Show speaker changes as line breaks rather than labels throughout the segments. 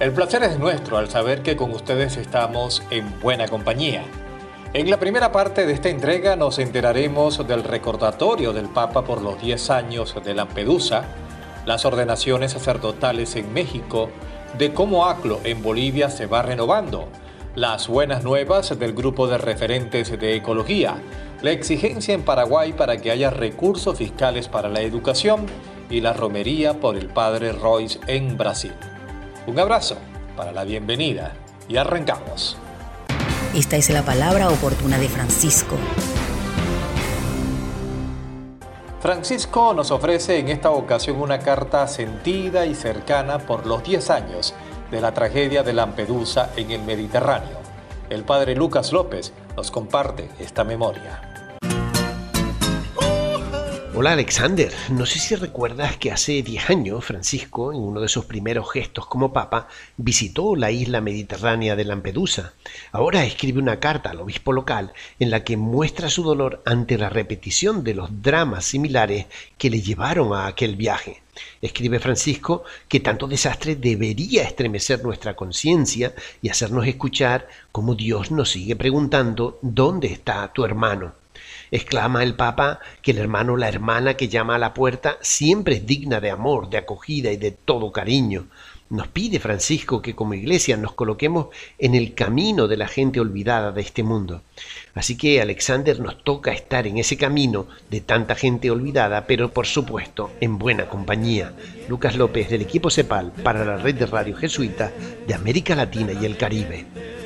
El placer es nuestro al saber que con ustedes estamos en buena compañía. En la primera parte de esta entrega nos enteraremos del recordatorio del Papa por los 10 años de Lampedusa, las ordenaciones sacerdotales en México, de cómo ACLO en Bolivia se va renovando, las buenas nuevas del grupo de referentes de ecología, la exigencia en Paraguay para que haya recursos fiscales para la educación y la romería por el Padre Royce en Brasil. Un abrazo para la bienvenida y arrancamos.
Esta es la palabra oportuna de Francisco.
Francisco nos ofrece en esta ocasión una carta sentida y cercana por los 10 años de la tragedia de Lampedusa en el Mediterráneo. El padre Lucas López nos comparte esta memoria.
Hola Alexander, no sé si recuerdas que hace 10 años Francisco, en uno de sus primeros gestos como papa, visitó la isla mediterránea de Lampedusa. Ahora escribe una carta al obispo local en la que muestra su dolor ante la repetición de los dramas similares que le llevaron a aquel viaje. Escribe Francisco que tanto desastre debería estremecer nuestra conciencia y hacernos escuchar cómo Dios nos sigue preguntando ¿dónde está tu hermano? Exclama el Papa que el hermano la hermana que llama a la puerta siempre es digna de amor, de acogida y de todo cariño. Nos pide Francisco que como iglesia nos coloquemos en el camino de la gente olvidada de este mundo. Así que Alexander nos toca estar en ese camino de tanta gente olvidada, pero por supuesto en buena compañía. Lucas López del equipo CEPAL para la red de radio jesuita de América Latina y el Caribe.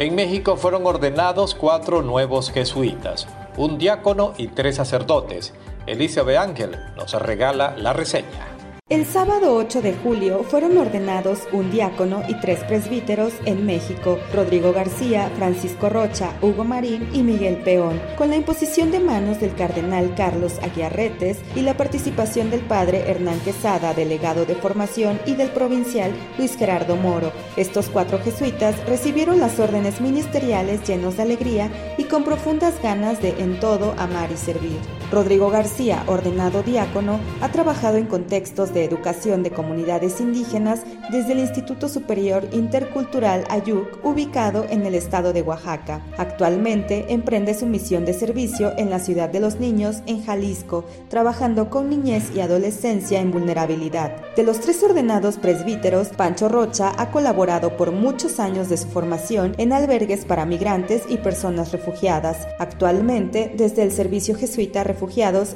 En México fueron ordenados cuatro nuevos jesuitas, un diácono y tres sacerdotes. Elizabeth Ángel nos regala la reseña.
El sábado 8 de julio fueron ordenados un diácono y tres presbíteros en México, Rodrigo García, Francisco Rocha, Hugo Marín y Miguel Peón, con la imposición de manos del cardenal Carlos Aguiarretes y la participación del padre Hernán Quesada, delegado de formación, y del provincial Luis Gerardo Moro. Estos cuatro jesuitas recibieron las órdenes ministeriales llenos de alegría y con profundas ganas de en todo amar y servir. Rodrigo García, ordenado diácono, ha trabajado en contextos de educación de comunidades indígenas desde el Instituto Superior Intercultural Ayuc, ubicado en el estado de Oaxaca. Actualmente emprende su misión de servicio en la Ciudad de los Niños, en Jalisco, trabajando con niñez y adolescencia en vulnerabilidad. De los tres ordenados presbíteros, Pancho Rocha ha colaborado por muchos años de su formación en albergues para migrantes y personas refugiadas. Actualmente, desde el Servicio Jesuita refugiados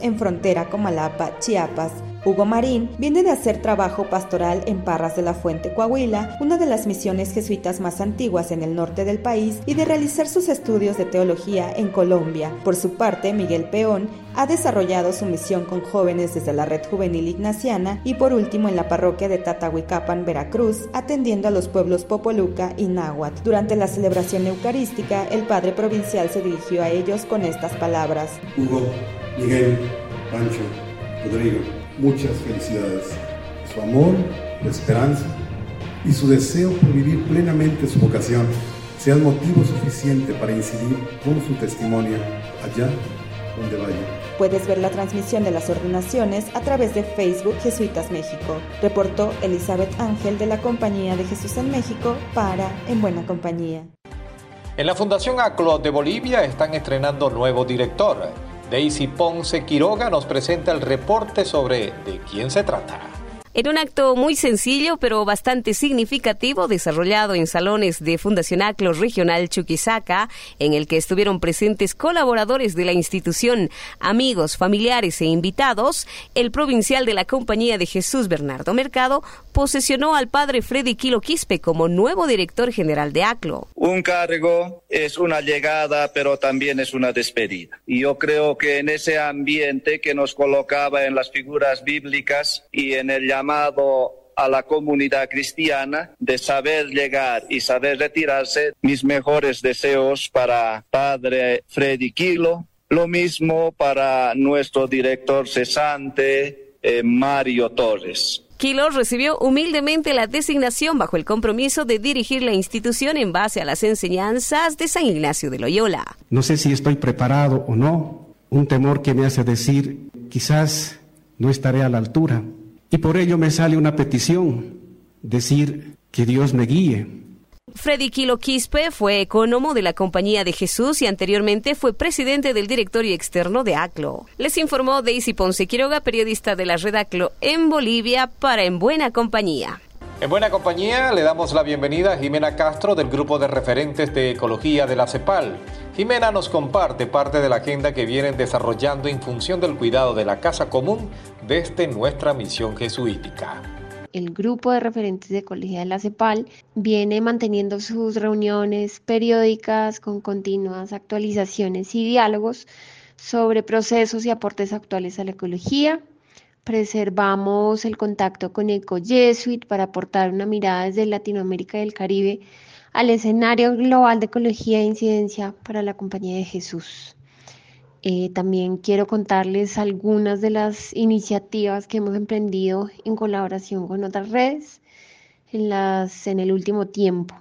en frontera con Malapa, Chiapas. Hugo Marín viene de hacer trabajo pastoral en Parras de la Fuente, Coahuila, una de las misiones jesuitas más antiguas en el norte del país, y de realizar sus estudios de teología en Colombia. Por su parte, Miguel Peón ha desarrollado su misión con jóvenes desde la Red Juvenil Ignaciana y por último en la parroquia de Tatahuicapan, Veracruz, atendiendo a los pueblos Popoluca y Náhuatl. Durante la celebración eucarística, el padre provincial se dirigió a ellos con estas palabras.
Hugo, Miguel, Pancho, Rodrigo, muchas felicidades. Su amor, su esperanza y su deseo por vivir plenamente su vocación sean motivo suficiente para incidir con su testimonio allá donde vaya.
Puedes ver la transmisión de las ordenaciones a través de Facebook Jesuitas México. Reportó Elizabeth Ángel de la Compañía de Jesús en México para En Buena Compañía.
En la Fundación ACLO de Bolivia están estrenando nuevo director. Daisy Ponce Quiroga nos presenta el reporte sobre de quién se trata.
En un acto muy sencillo pero bastante significativo desarrollado en salones de Fundación ACLO Regional Chuquisaca, en el que estuvieron presentes colaboradores de la institución, amigos, familiares e invitados, el provincial de la Compañía de Jesús Bernardo Mercado posesionó al padre Freddy Quilo Quispe como nuevo director general de ACLO.
Un cargo es una llegada, pero también es una despedida. Y yo creo que en ese ambiente que nos colocaba en las figuras bíblicas y en el llamado a la comunidad cristiana de saber llegar y saber retirarse. Mis mejores deseos para Padre Freddy Kilo, lo mismo para nuestro director cesante, eh, Mario Torres.
Kilo recibió humildemente la designación bajo el compromiso de dirigir la institución en base a las enseñanzas de San Ignacio de Loyola.
No sé si estoy preparado o no, un temor que me hace decir, quizás no estaré a la altura. Y por ello me sale una petición, decir que Dios me guíe,
Freddy Kilo Quispe fue economo de la Compañía de Jesús y anteriormente fue presidente del directorio externo de ACLO. Les informó Daisy Ponce Quiroga, periodista de la red ACLO en Bolivia, para En Buena Compañía.
En Buena Compañía le damos la bienvenida a Jimena Castro del Grupo de Referentes de Ecología de la CEPAL. Jimena nos comparte parte de la agenda que vienen desarrollando en función del cuidado de la casa común desde nuestra misión jesuítica
el grupo de referentes de ecología de la CEPAL viene manteniendo sus reuniones periódicas con continuas actualizaciones y diálogos sobre procesos y aportes actuales a la ecología. Preservamos el contacto con EcoJesuit para aportar una mirada desde Latinoamérica y el Caribe al escenario global de ecología e incidencia para la Compañía de Jesús. Eh, también quiero contarles algunas de las iniciativas que hemos emprendido en colaboración con otras redes en, las, en el último tiempo.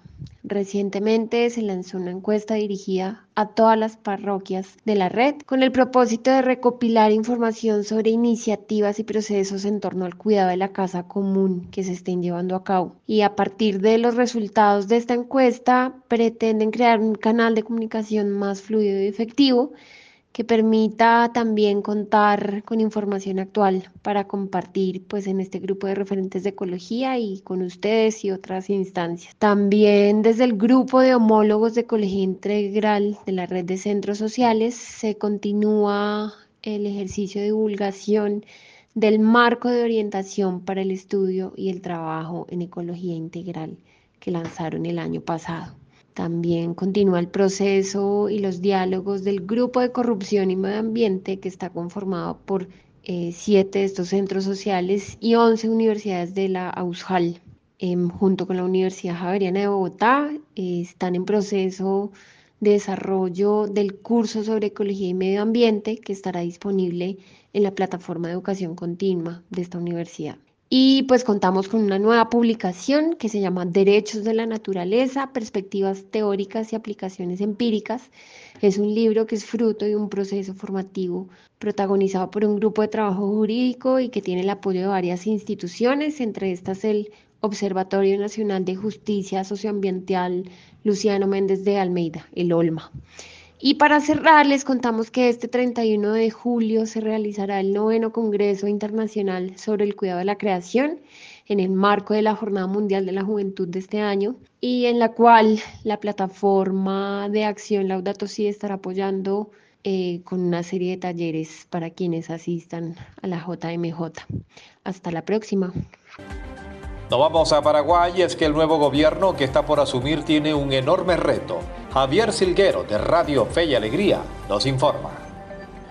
Recientemente se lanzó una encuesta dirigida a todas las parroquias de la red con el propósito de recopilar información sobre iniciativas y procesos en torno al cuidado de la casa común que se estén llevando a cabo. Y a partir de los resultados de esta encuesta pretenden crear un canal de comunicación más fluido y efectivo que permita también contar con información actual para compartir pues en este grupo de referentes de ecología y con ustedes y otras instancias. También desde el grupo de homólogos de ecología integral de la red de centros sociales se continúa el ejercicio de divulgación del marco de orientación para el estudio y el trabajo en ecología integral que lanzaron el año pasado. También continúa el proceso y los diálogos del Grupo de Corrupción y Medio Ambiente, que está conformado por eh, siete de estos centros sociales y once universidades de la AUSJAL. Em, junto con la Universidad Javeriana de Bogotá, eh, están en proceso de desarrollo del curso sobre ecología y medio ambiente que estará disponible en la plataforma de educación continua de esta universidad. Y pues contamos con una nueva publicación que se llama Derechos de la Naturaleza, Perspectivas Teóricas y Aplicaciones Empíricas. Es un libro que es fruto de un proceso formativo protagonizado por un grupo de trabajo jurídico y que tiene el apoyo de varias instituciones, entre estas el Observatorio Nacional de Justicia Socioambiental Luciano Méndez de Almeida, el OLMA. Y para cerrar, les contamos que este 31 de julio se realizará el noveno Congreso Internacional sobre el Cuidado de la Creación en el marco de la Jornada Mundial de la Juventud de este año y en la cual la plataforma de acción Laudato Si estará apoyando eh, con una serie de talleres para quienes asistan a la JMJ. Hasta la próxima.
Nos vamos a Paraguay es que el nuevo gobierno que está por asumir tiene un enorme reto. Javier Silguero de Radio Fe y Alegría nos informa.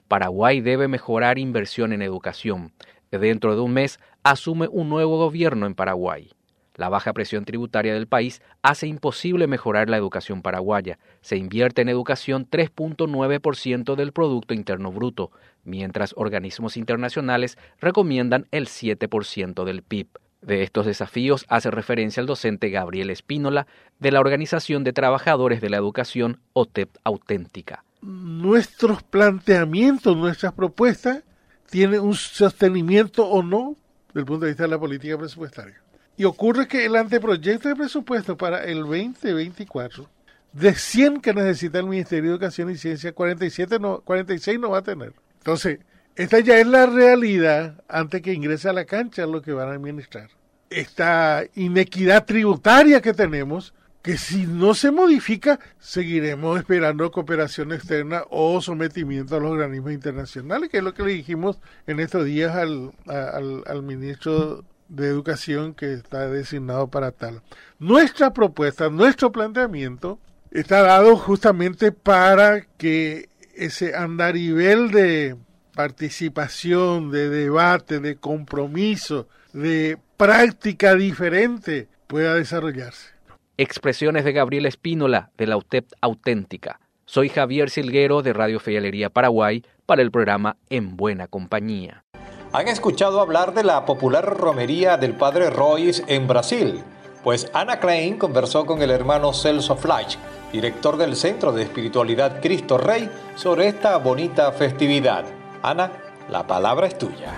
Paraguay debe mejorar inversión en educación. Dentro de un mes asume un nuevo gobierno en Paraguay. La baja presión tributaria del país hace imposible mejorar la educación paraguaya. Se invierte en educación 3.9% del Producto Interno Bruto, mientras organismos internacionales recomiendan el 7% del PIB. De estos desafíos hace referencia el docente Gabriel Espínola de la Organización de Trabajadores de la Educación OTEP Auténtica.
Nuestros planteamientos, nuestras propuestas tienen un sostenimiento o no desde el punto de vista de la política presupuestaria. Y ocurre que el anteproyecto de presupuesto para el 2024, de 100 que necesita el Ministerio de Educación y Ciencia, 47 no, 46 no va a tener. Entonces, esta ya es la realidad antes que ingrese a la cancha lo que van a administrar. Esta inequidad tributaria que tenemos, que si no se modifica, seguiremos esperando cooperación externa o sometimiento a los organismos internacionales, que es lo que le dijimos en estos días al, al, al ministro de Educación que está designado para tal. Nuestra propuesta, nuestro planteamiento, está dado justamente para que ese andarivel de participación, de debate, de compromiso, de práctica diferente pueda desarrollarse.
Expresiones de Gabriel Espínola de la UTEP Auténtica. Soy Javier Silguero de Radio Fe Paraguay para el programa En Buena Compañía.
Han escuchado hablar de la popular romería del Padre Royce en Brasil, pues Ana Klein conversó con el hermano Celso Flash, director del Centro de Espiritualidad Cristo Rey, sobre esta bonita festividad. Ana, la palabra es tuya.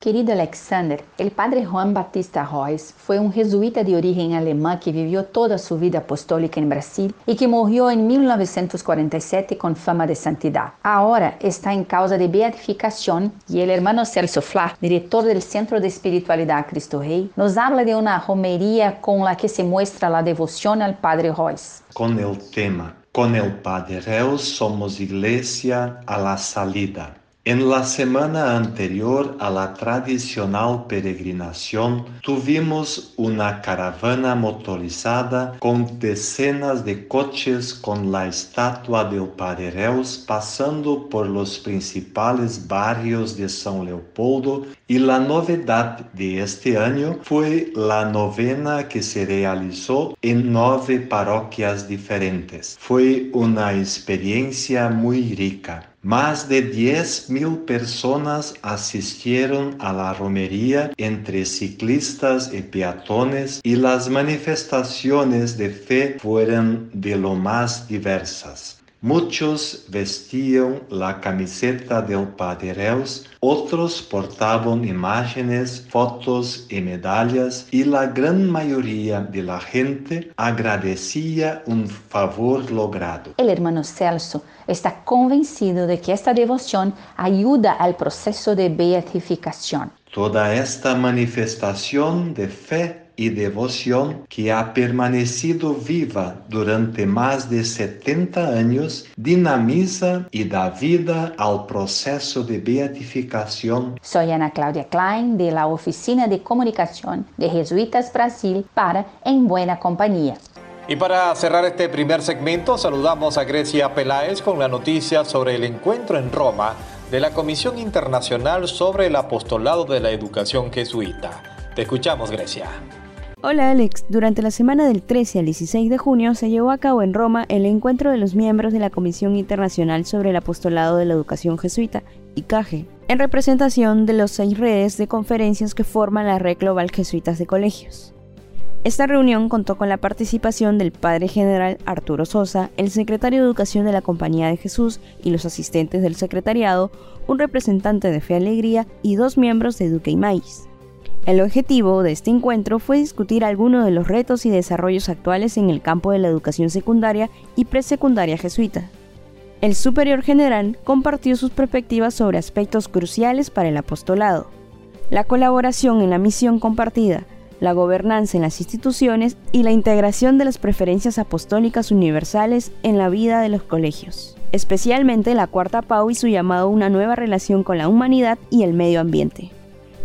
Querido Alexander, el padre Juan Batista Royce fue un jesuita de origen alemán que vivió toda su vida apostólica en Brasil y que murió en 1947 con fama de santidad. Ahora está en causa de beatificación y el hermano Celso Flá, director del Centro de Espiritualidad Cristo Rey, nos habla de una romería con la que se muestra la devoción al padre Royce.
Con el tema, con el padre Reus somos iglesia a la salida. En la semana anterior a la tradicional peregrinación, tuvimos una caravana motorizada con decenas de coches con la estatua del Padre Reus pasando por los principales barrios de São Leopoldo y la novedad de este año fue la novena que se realizó en nueve parroquias diferentes. Fue una experiencia muy rica. Más de 10.000 personas asistieron a la romería entre ciclistas y peatones y las manifestaciones de fe fueron de lo más diversas. Muchos vestían la camiseta del Padre Reus, otros portaban imágenes, fotos y medallas y la gran mayoría de la gente agradecía un favor logrado.
El hermano Celso está convencido de que esta devoción ayuda al proceso de beatificación.
Toda esta manifestación de fe y devoción que ha permanecido viva durante más de 70 años dinamiza y da vida al proceso de beatificación.
Soy Ana Claudia Klein de la Oficina de Comunicación de Jesuitas Brasil para En Buena Compañía.
Y para cerrar este primer segmento, saludamos a Grecia Peláez con la noticia sobre el encuentro en Roma de la Comisión Internacional sobre el Apostolado de la Educación Jesuita. Te escuchamos, Grecia.
Hola Alex, durante la semana del 13 al 16 de junio se llevó a cabo en Roma el encuentro de los miembros de la Comisión Internacional sobre el Apostolado de la Educación Jesuita, ICAGE, en representación de los seis redes de conferencias que forman la Red Global Jesuitas de Colegios. Esta reunión contó con la participación del Padre General Arturo Sosa, el secretario de Educación de la Compañía de Jesús y los asistentes del secretariado, un representante de Fe Alegría y dos miembros de Eduque y Maíz. El objetivo de este encuentro fue discutir algunos de los retos y desarrollos actuales en el campo de la educación secundaria y presecundaria jesuita. El superior general compartió sus perspectivas sobre aspectos cruciales para el apostolado, la colaboración en la misión compartida, la gobernanza en las instituciones y la integración de las preferencias apostólicas universales en la vida de los colegios, especialmente la cuarta PAU y su llamado a una nueva relación con la humanidad y el medio ambiente.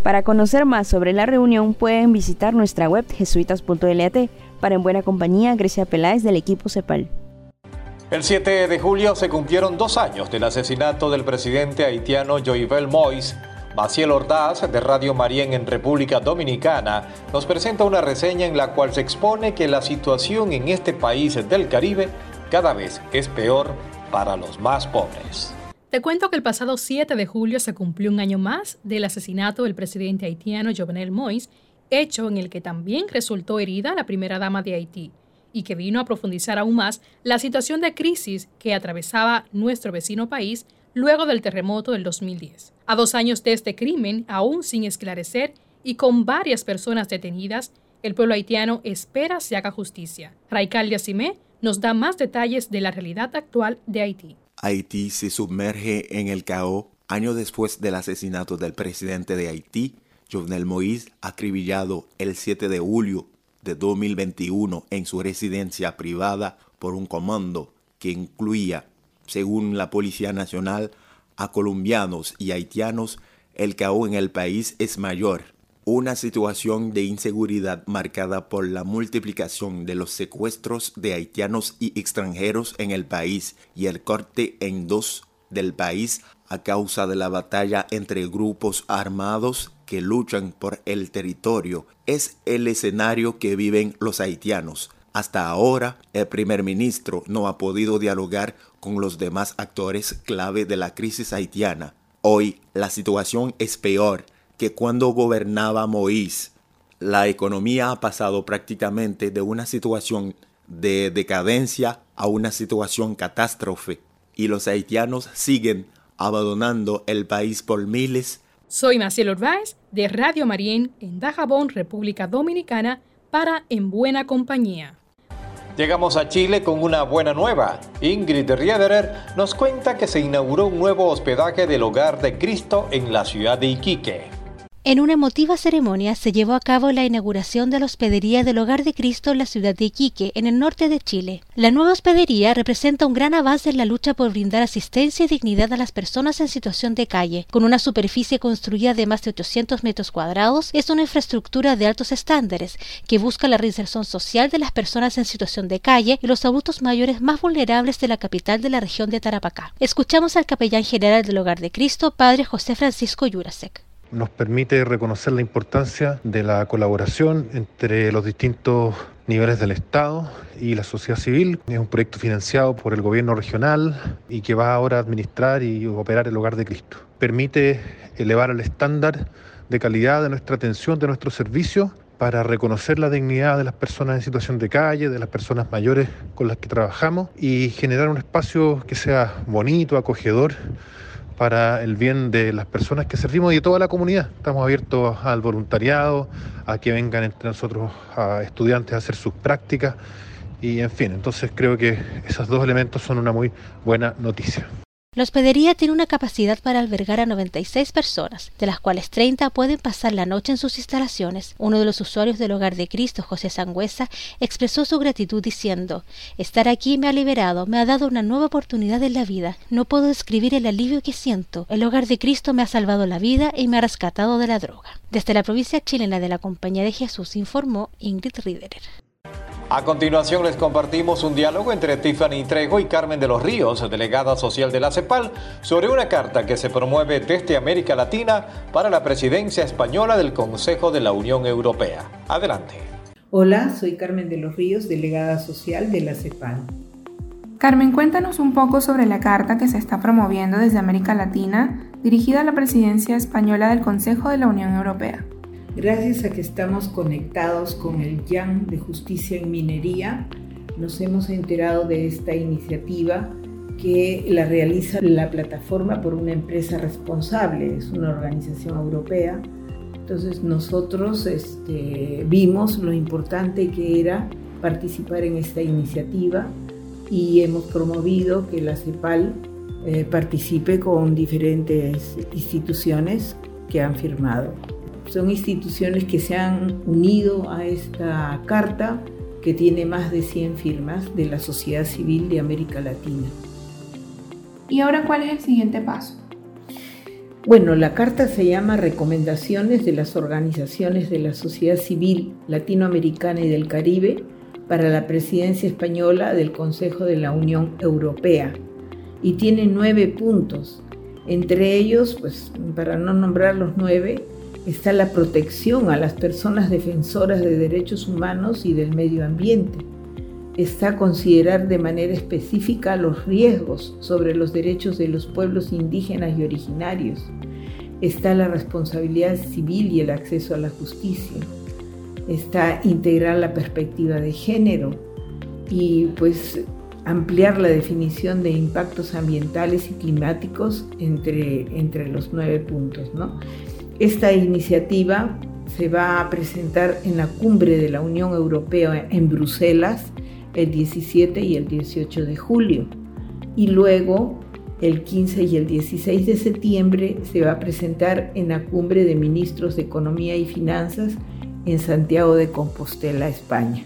Para conocer más sobre la reunión pueden visitar nuestra web jesuitas.lat. Para En Buena Compañía, Grecia Peláez del equipo CEPAL.
El 7 de julio se cumplieron dos años del asesinato del presidente haitiano Joyvel Mois. Maciel Ordaz, de Radio Marien en República Dominicana, nos presenta una reseña en la cual se expone que la situación en este país del Caribe cada vez es peor para los más pobres.
Te cuento que el pasado 7 de julio se cumplió un año más del asesinato del presidente haitiano Jovenel Moïse, hecho en el que también resultó herida la primera dama de Haití y que vino a profundizar aún más la situación de crisis que atravesaba nuestro vecino país luego del terremoto del 2010. A dos años de este crimen, aún sin esclarecer y con varias personas detenidas, el pueblo haitiano espera se haga justicia. Raikal Yacimé nos da más detalles de la realidad actual de Haití.
Haití se sumerge en el caos. Años después del asesinato del presidente de Haití, Jovenel Moïse, acribillado el 7 de julio de 2021 en su residencia privada por un comando que incluía, según la Policía Nacional, a colombianos y haitianos, el caos en el país es mayor una situación de inseguridad marcada por la multiplicación de los secuestros de haitianos y extranjeros en el país y el corte en dos del país a causa de la batalla entre grupos armados que luchan por el territorio es el escenario que viven los haitianos. Hasta ahora, el primer ministro no ha podido dialogar con los demás actores clave de la crisis haitiana. Hoy, la situación es peor que cuando gobernaba Moïse. La economía ha pasado prácticamente de una situación de decadencia a una situación catástrofe y los haitianos siguen abandonando el país por miles.
Soy Maciel Orváez de Radio Marién en Dajabón, República Dominicana, para En Buena Compañía.
Llegamos a Chile con una buena nueva. Ingrid Riederer nos cuenta que se inauguró un nuevo hospedaje del Hogar de Cristo en la ciudad de Iquique.
En una emotiva ceremonia se llevó a cabo la inauguración de la hospedería del Hogar de Cristo en la ciudad de Iquique, en el norte de Chile. La nueva hospedería representa un gran avance en la lucha por brindar asistencia y dignidad a las personas en situación de calle. Con una superficie construida de más de 800 metros cuadrados, es una infraestructura de altos estándares que busca la reinserción social de las personas en situación de calle y los adultos mayores más vulnerables de la capital de la región de Tarapacá. Escuchamos al capellán general del Hogar de Cristo, Padre José Francisco Yurasek
nos permite reconocer la importancia de la colaboración entre los distintos niveles del Estado y la sociedad civil. Es un proyecto financiado por el gobierno regional y que va ahora a administrar y operar el Hogar de Cristo. Permite elevar el estándar de calidad de nuestra atención, de nuestros servicios, para reconocer la dignidad de las personas en situación de calle, de las personas mayores con las que trabajamos y generar un espacio que sea bonito, acogedor para el bien de las personas que servimos y de toda la comunidad. Estamos abiertos al voluntariado, a que vengan entre nosotros a estudiantes a hacer sus prácticas y en fin, entonces creo que esos dos elementos son una muy buena noticia.
La hospedería tiene una capacidad para albergar a 96 personas, de las cuales 30 pueden pasar la noche en sus instalaciones. Uno de los usuarios del Hogar de Cristo, José Sangüesa, expresó su gratitud diciendo, Estar aquí me ha liberado, me ha dado una nueva oportunidad en la vida. No puedo describir el alivio que siento. El Hogar de Cristo me ha salvado la vida y me ha rescatado de la droga. Desde la provincia chilena de la Compañía de Jesús informó Ingrid Riederer.
A continuación les compartimos un diálogo entre Tiffany Trejo y Carmen de los Ríos, delegada social de la CEPAL, sobre una carta que se promueve desde América Latina para la presidencia española del Consejo de la Unión Europea. Adelante.
Hola, soy Carmen de los Ríos, delegada social de la CEPAL.
Carmen, cuéntanos un poco sobre la carta que se está promoviendo desde América Latina dirigida a la presidencia española del Consejo de la Unión Europea.
Gracias a que estamos conectados con el YAN de Justicia en Minería, nos hemos enterado de esta iniciativa que la realiza la plataforma por una empresa responsable, es una organización europea. Entonces nosotros este, vimos lo importante que era participar en esta iniciativa y hemos promovido que la CEPAL eh, participe con diferentes instituciones que han firmado son instituciones que se han unido a esta carta que tiene más de 100 firmas de la sociedad civil de América Latina.
¿Y ahora cuál es el siguiente paso?
Bueno, la carta se llama Recomendaciones de las organizaciones de la sociedad civil latinoamericana y del Caribe para la presidencia española del Consejo de la Unión Europea y tiene nueve puntos. Entre ellos, pues para no nombrar los nueve, está la protección a las personas defensoras de derechos humanos y del medio ambiente. Está considerar de manera específica los riesgos sobre los derechos de los pueblos indígenas y originarios. Está la responsabilidad civil y el acceso a la justicia. Está integrar la perspectiva de género y pues ampliar la definición de impactos ambientales y climáticos entre, entre los nueve puntos. ¿no? Esta iniciativa se va a presentar en la cumbre de la Unión Europea en Bruselas el 17 y el 18 de julio. Y luego, el 15 y el 16 de septiembre, se va a presentar en la cumbre de ministros de Economía y Finanzas en Santiago de Compostela, España.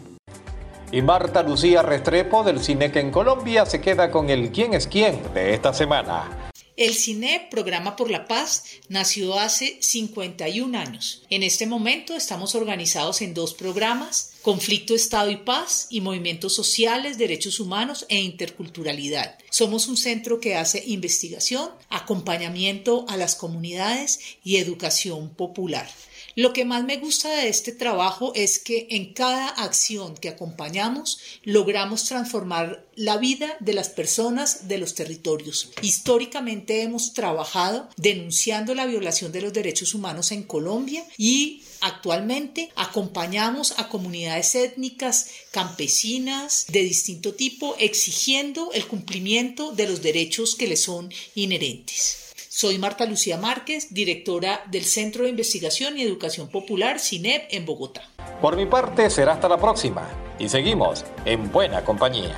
Y Marta Lucía Restrepo del Cineca en Colombia se queda con el quién es quién de esta semana.
El CINE, Programa por la Paz, nació hace 51 años. En este momento estamos organizados en dos programas, Conflicto, Estado y Paz y Movimientos Sociales, Derechos Humanos e Interculturalidad. Somos un centro que hace investigación, acompañamiento a las comunidades y educación popular. Lo que más me gusta de este trabajo es que en cada acción que acompañamos logramos transformar la vida de las personas de los territorios. Históricamente hemos trabajado denunciando la violación de los derechos humanos en Colombia y Actualmente acompañamos a comunidades étnicas, campesinas de distinto tipo, exigiendo el cumplimiento de los derechos que les son inherentes. Soy Marta Lucía Márquez, directora del Centro de Investigación y Educación Popular CINEP en Bogotá.
Por mi parte será hasta la próxima y seguimos en buena compañía.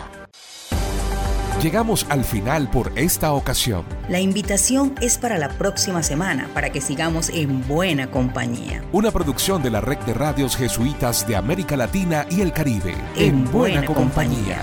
Llegamos al final por esta ocasión.
La invitación es para la próxima semana para que sigamos en buena compañía.
Una producción de la Red de Radios Jesuitas de América Latina y el Caribe.
En, buena, compañía.